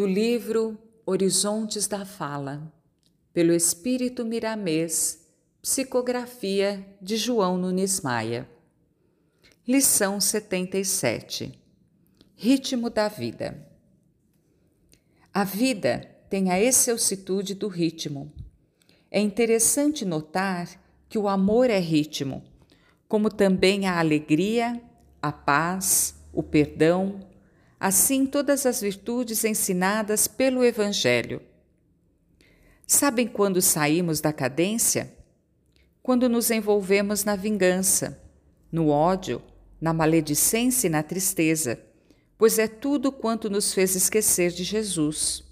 do livro Horizontes da Fala, pelo Espírito Miramês, psicografia de João Nunes Maia. Lição 77 Ritmo da Vida A vida tem a excelsitude do ritmo. É interessante notar que o amor é ritmo, como também a alegria, a paz, o perdão, assim todas as virtudes ensinadas pelo Evangelho. Sabem quando saímos da cadência? Quando nos envolvemos na vingança, no ódio, na maledicência e na tristeza, pois é tudo quanto nos fez esquecer de Jesus.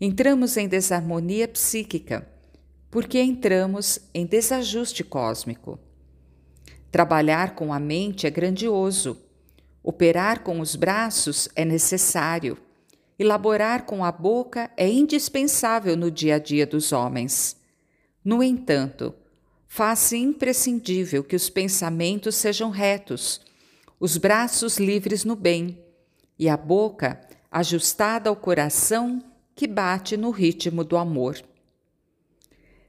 Entramos em desarmonia psíquica, porque entramos em desajuste cósmico. Trabalhar com a mente é grandioso Operar com os braços é necessário. Elaborar com a boca é indispensável no dia a dia dos homens. No entanto, faz-se imprescindível que os pensamentos sejam retos, os braços livres no bem e a boca ajustada ao coração que bate no ritmo do amor.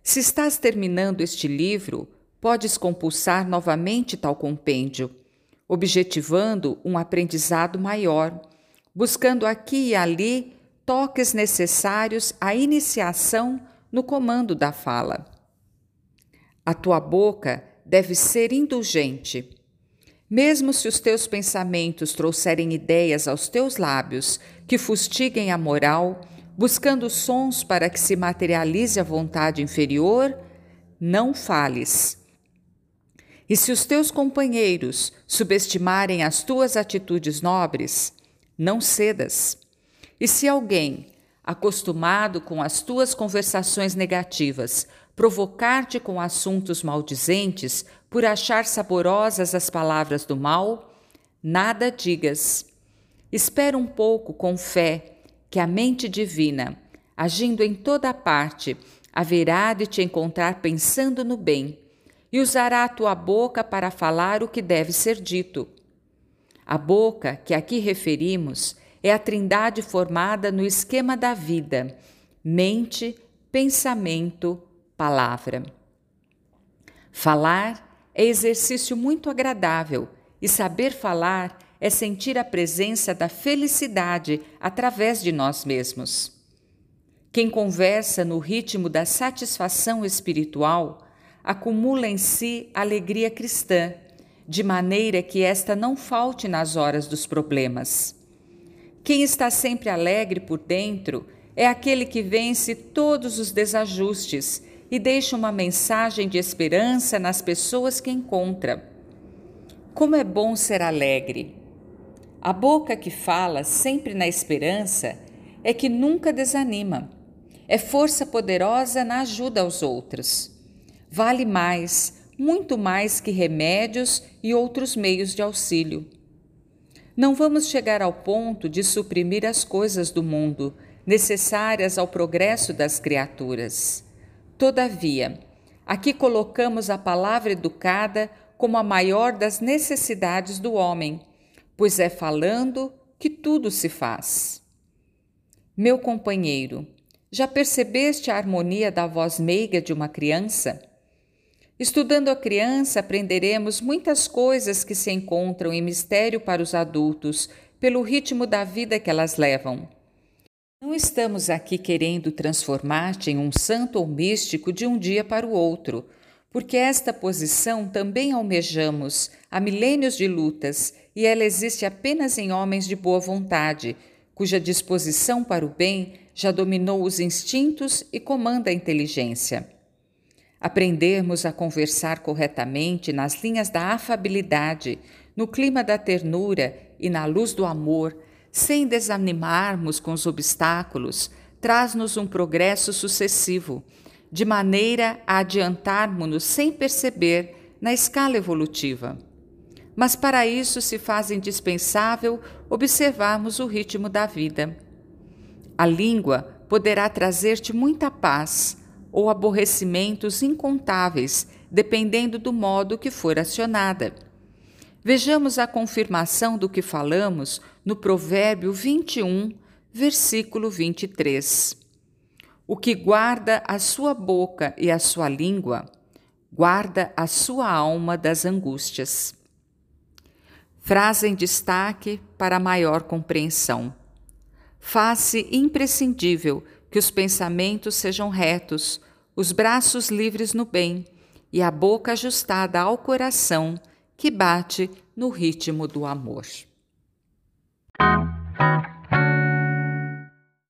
Se estás terminando este livro, podes compulsar novamente tal compêndio objetivando um aprendizado maior, buscando aqui e ali toques necessários à iniciação no comando da fala. A tua boca deve ser indulgente. Mesmo se os teus pensamentos trouxerem ideias aos teus lábios que fustiguem a moral, buscando sons para que se materialize a vontade inferior, não fales e se os teus companheiros subestimarem as tuas atitudes nobres, não cedas. E se alguém, acostumado com as tuas conversações negativas, provocar-te com assuntos maldizentes por achar saborosas as palavras do mal, nada digas. Espera um pouco com fé que a mente divina, agindo em toda parte, haverá de te encontrar pensando no bem e usará a tua boca para falar o que deve ser dito. A boca que aqui referimos é a trindade formada no esquema da vida: mente, pensamento, palavra. Falar é exercício muito agradável e saber falar é sentir a presença da felicidade através de nós mesmos. Quem conversa no ritmo da satisfação espiritual acumula em si alegria cristã, de maneira que esta não falte nas horas dos problemas. Quem está sempre alegre por dentro é aquele que vence todos os desajustes e deixa uma mensagem de esperança nas pessoas que encontra. Como é bom ser alegre! A boca que fala sempre na esperança é que nunca desanima. É força poderosa na ajuda aos outros vale mais, muito mais que remédios e outros meios de auxílio. Não vamos chegar ao ponto de suprimir as coisas do mundo necessárias ao progresso das criaturas. Todavia, aqui colocamos a palavra educada como a maior das necessidades do homem, pois é falando que tudo se faz. Meu companheiro, já percebeste a harmonia da voz meiga de uma criança? Estudando a criança, aprenderemos muitas coisas que se encontram em mistério para os adultos, pelo ritmo da vida que elas levam. Não estamos aqui querendo transformar-te em um santo ou místico de um dia para o outro, porque esta posição também almejamos há milênios de lutas e ela existe apenas em homens de boa vontade, cuja disposição para o bem já dominou os instintos e comanda a inteligência. Aprendermos a conversar corretamente nas linhas da afabilidade, no clima da ternura e na luz do amor, sem desanimarmos com os obstáculos, traz-nos um progresso sucessivo, de maneira a adiantarmos-nos sem perceber na escala evolutiva. Mas para isso se faz indispensável observarmos o ritmo da vida. A língua poderá trazer-te muita paz, ou aborrecimentos incontáveis, dependendo do modo que for acionada. Vejamos a confirmação do que falamos no Provérbio 21, versículo 23. O que guarda a sua boca e a sua língua, guarda a sua alma das angústias. Frase em destaque para maior compreensão. Faz-se imprescindível que os pensamentos sejam retos, os braços livres no bem e a boca ajustada ao coração que bate no ritmo do amor.